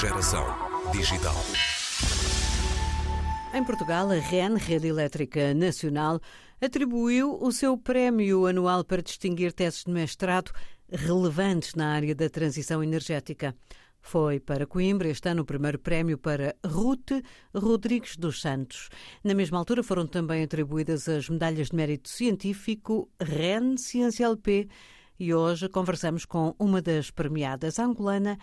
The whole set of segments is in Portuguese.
Geração digital. Em Portugal, a REN, Rede Elétrica Nacional, atribuiu o seu prémio anual para distinguir teses de mestrado relevantes na área da transição energética. Foi para Coimbra este ano o primeiro prémio para Ruth Rodrigues dos Santos. Na mesma altura foram também atribuídas as medalhas de mérito científico REN Ciência LP e hoje conversamos com uma das premiadas, angolana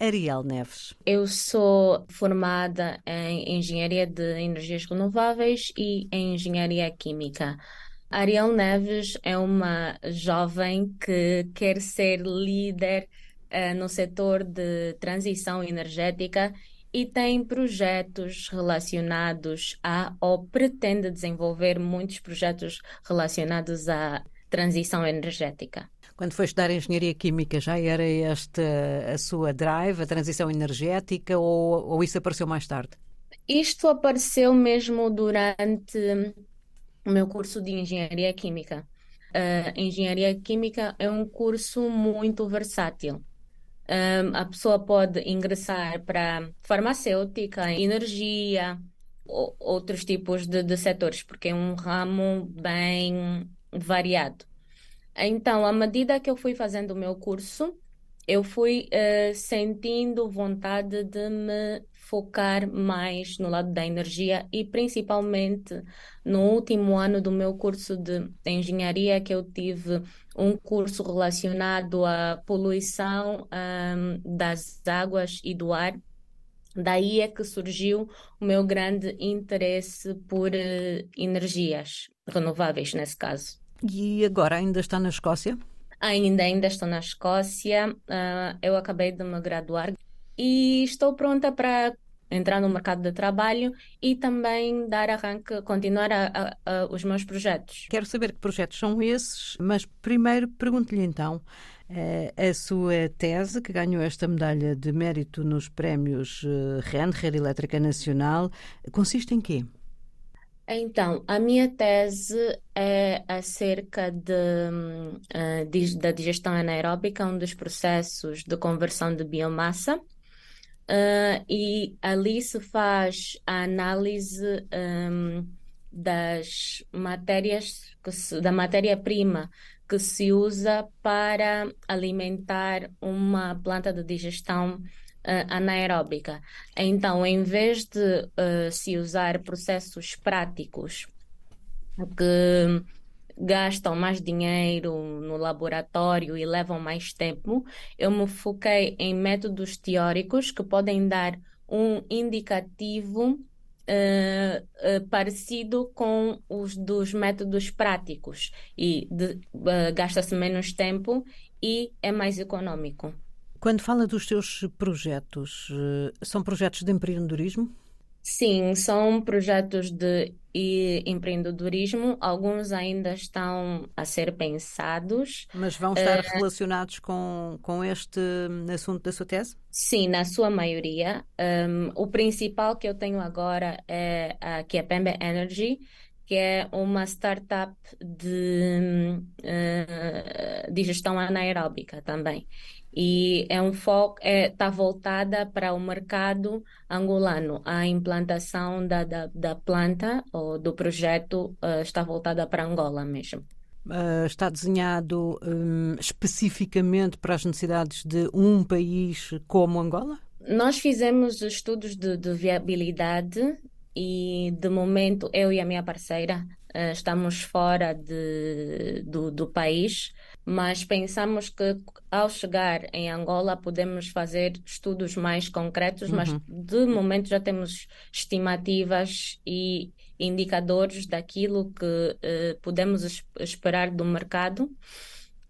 Ariel Neves. Eu sou formada em Engenharia de Energias Renováveis e em Engenharia Química. Ariel Neves é uma jovem que quer ser líder uh, no setor de transição energética e tem projetos relacionados a, ou pretende desenvolver muitos projetos relacionados à transição energética. Quando foi estudar Engenharia Química, já era esta a sua drive, a transição energética, ou, ou isso apareceu mais tarde? Isto apareceu mesmo durante o meu curso de Engenharia Química. Uh, Engenharia Química é um curso muito versátil. Um, a pessoa pode ingressar para farmacêutica, energia, ou, outros tipos de, de setores, porque é um ramo bem variado. Então, à medida que eu fui fazendo o meu curso, eu fui uh, sentindo vontade de me focar mais no lado da energia e principalmente no último ano do meu curso de engenharia que eu tive um curso relacionado à poluição um, das águas e do ar. Daí é que surgiu o meu grande interesse por uh, energias renováveis, nesse caso. E agora ainda está na Escócia? Ainda, ainda estou na Escócia. Uh, eu acabei de me graduar e estou pronta para entrar no mercado de trabalho e também dar arranque, continuar a, a, a, os meus projetos. Quero saber que projetos são esses, mas primeiro pergunto-lhe então eh, a sua tese, que ganhou esta medalha de mérito nos prémios eh, REN, Rede Elétrica Nacional, consiste em quê? Então, a minha tese é acerca de, uh, da digestão anaeróbica, um dos processos de conversão de biomassa. Uh, e ali se faz a análise um, das matérias, se, da matéria-prima que se usa para alimentar uma planta de digestão anaeróbica. Então, em vez de uh, se usar processos práticos que gastam mais dinheiro no laboratório e levam mais tempo, eu me foquei em métodos teóricos que podem dar um indicativo Uh, uh, parecido com os dos métodos práticos e uh, gasta-se menos tempo e é mais econômico. Quando fala dos seus projetos, eh, são projetos de empreendedorismo? Sim, são projetos de empreendedorismo. Alguns ainda estão a ser pensados. Mas vão estar uh, relacionados com, com este assunto da sua tese? Sim, na sua maioria. Um, o principal que eu tenho agora é a, que é Pembe Energy, que é uma startup de, uh, de gestão anaeróbica também e é um foco está é, voltada para o mercado angolano. A implantação da, da, da planta ou do projeto uh, está voltada para Angola mesmo. Uh, está desenhado um, especificamente para as necessidades de um país como Angola? Nós fizemos estudos de, de viabilidade e de momento eu e a minha parceira uh, estamos fora de, do, do país mas pensamos que ao chegar em Angola podemos fazer estudos mais concretos, uhum. mas de momento já temos estimativas e indicadores daquilo que eh, podemos esperar do mercado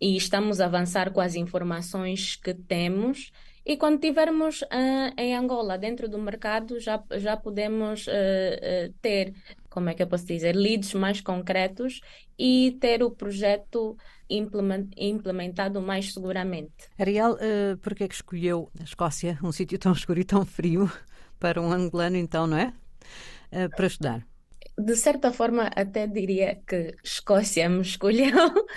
e estamos a avançar com as informações que temos. E quando tivermos uh, em Angola, dentro do mercado, já, já podemos uh, uh, ter, como é que eu posso dizer, leads mais concretos e ter o projeto implementado mais seguramente. Ariel, uh, por que é que escolheu a Escócia, um sítio tão escuro e tão frio, para um angolano, então, não é? Para estudar? De certa forma, até diria que Escócia me escolheu.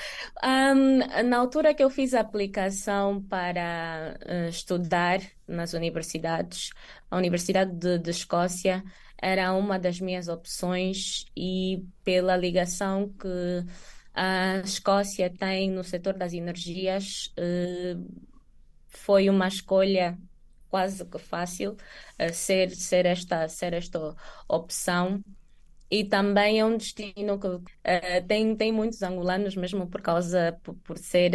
Um, na altura que eu fiz a aplicação para uh, estudar nas universidades, a Universidade de, de, Escócia era uma das minhas opções e pela ligação que a Escócia tem no setor das energias, uh, foi uma escolha quase que fácil uh, ser, ser, esta, ser esta opção e também é um destino que uh, tem, tem muitos angolanos, mesmo por causa, por, por ser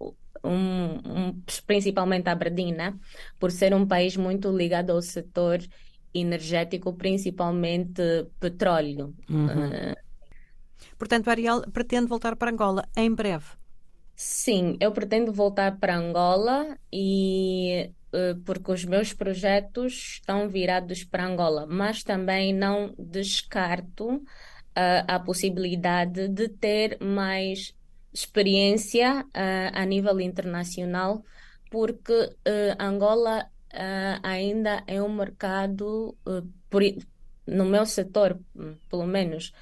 uh, um, um, principalmente Aberdeen, né? por ser um país muito ligado ao setor energético, principalmente petróleo. Uhum. Uh, Portanto, Ariel pretende voltar para Angola em breve. Sim, eu pretendo voltar para Angola e porque os meus projetos estão virados para Angola, mas também não descarto uh, a possibilidade de ter mais experiência uh, a nível internacional, porque Angola ainda é um mercado, por, no meu setor, hum, pelo menos,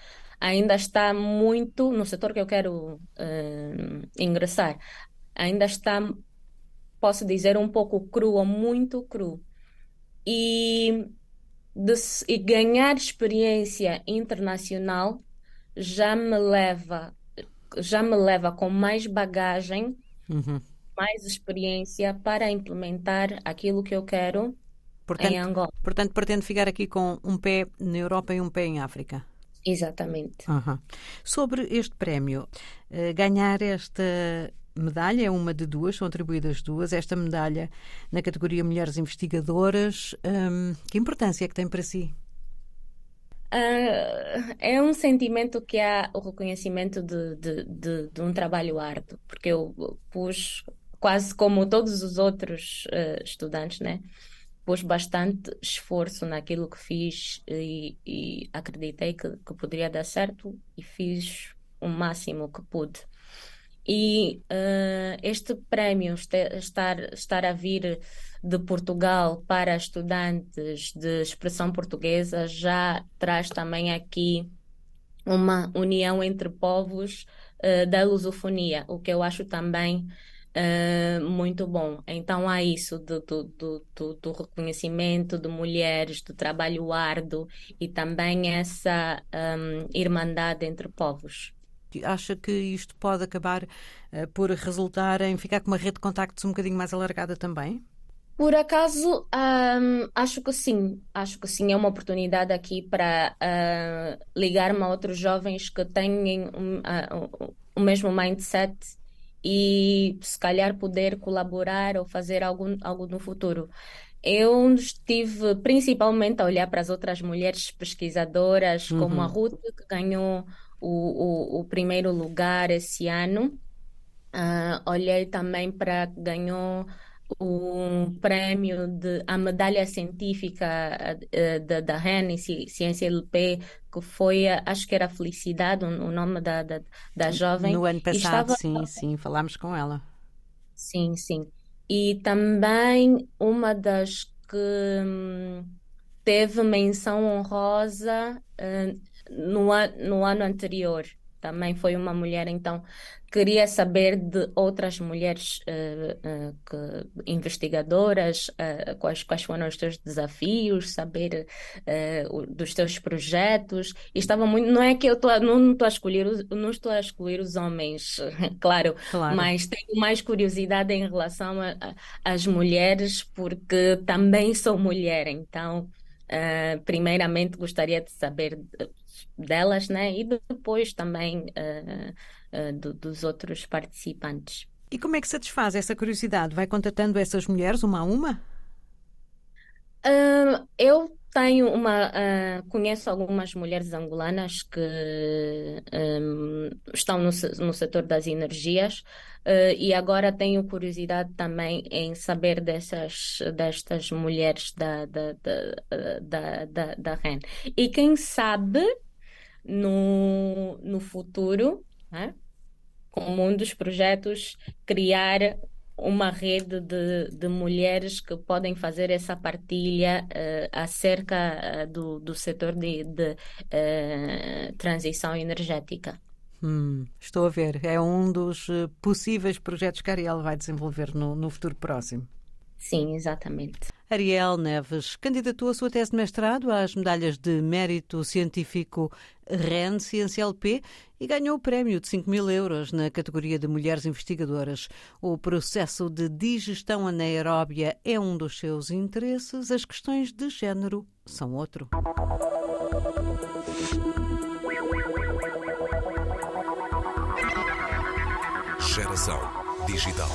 ainda está muito, no setor que eu quero ingressar, ainda está posso dizer, um pouco cru ou muito cru. E, de, e ganhar experiência internacional já me leva já me leva com mais bagagem, uhum. mais experiência para implementar aquilo que eu quero portanto, em Angola. Portanto, pretendo ficar aqui com um pé na Europa e um pé em África. Exatamente. Uhum. Sobre este prémio, uh, ganhar esta medalha, é uma de duas, são atribuídas duas. Esta medalha na categoria Mulheres Investigadoras, hum, que importância é que tem para si? Uh, é um sentimento que há o reconhecimento de, de, de, de, um trabalho árduo, porque eu pus, quase como todos os outros uh, estudantes, né? Pus bastante esforço naquilo que fiz e, e acreditei que, que poderia dar certo e fiz o máximo que pude. E uh, este prémio estar, estar a vir de Portugal para estudantes de expressão portuguesa já traz também aqui uma união entre povos uh, da lusofonia, o que eu acho também uh, muito bom. Então há isso do, do, do, do, reconhecimento de mulheres, do trabalho árduo e também essa um, irmandade entre povos. Acha que isto pode acabar uh, por resultar em ficar com uma rede de contactos um bocadinho mais alargada também? Por acaso, um, acho que sim. Acho que sim. É uma oportunidade aqui para uh, ligar-me a outros jovens que têm um, uh, o mesmo mindset e se calhar poder colaborar ou fazer algo, algo no futuro. Eu estive principalmente a olhar para as outras mulheres pesquisadoras, uhum. como a Ruth, que ganhou o, o, o primeiro lugar esse ano. Uh, olhei também para ganhou um prêmio de a medalha científica uh, da, da REN Ciência LP que foi acho que era Felicidade o, nome da, da, da jovem. no ano passado estava... sim sim falámos com ela. Sim sim. E também uma das que hum, teve menção honrosa uh, no, an no ano anterior também foi uma mulher, então queria saber de outras mulheres uh, uh, que, investigadoras, uh, quais, quais foram os teus desafios, saber dos teus projetos. E estava muito, não é que eu tô, não estou a escolher, não estou a escolher os homens, claro, claro, mas tenho mais curiosidade em relação às mulheres, porque também sou mulher, então. primeiramente gostaria de saber delas, né? E depois também uh, uh, do, dos outros participantes. E como é que satisfaz essa curiosidade? Vai contatando essas mulheres uma a uma? Uh, eu tenho uma. Uh, conheço algumas mulheres angolanas que um, estão no, no setor das energias uh, e agora tenho curiosidade também em saber dessas, destas mulheres da, da, da, da, da, da REN. E quem sabe no, no futuro, né? como um dos projetos, criar uma rede de, de mulheres que podem fazer essa partilha uh, acerca uh, do, do setor de, de uh, transição energética. Hum, estou a ver. É um dos possíveis projetos que a Ariel vai desenvolver no, no futuro próximo. Sim, exatamente. Ariel Neves candidatou a sua tese de mestrado às medalhas de mérito científico REN Ciência LP e ganhou o prémio de 5 mil euros na categoria de Mulheres Investigadoras. O processo de digestão anaeróbia é um dos seus interesses, as questões de género são outro. Geração Digital.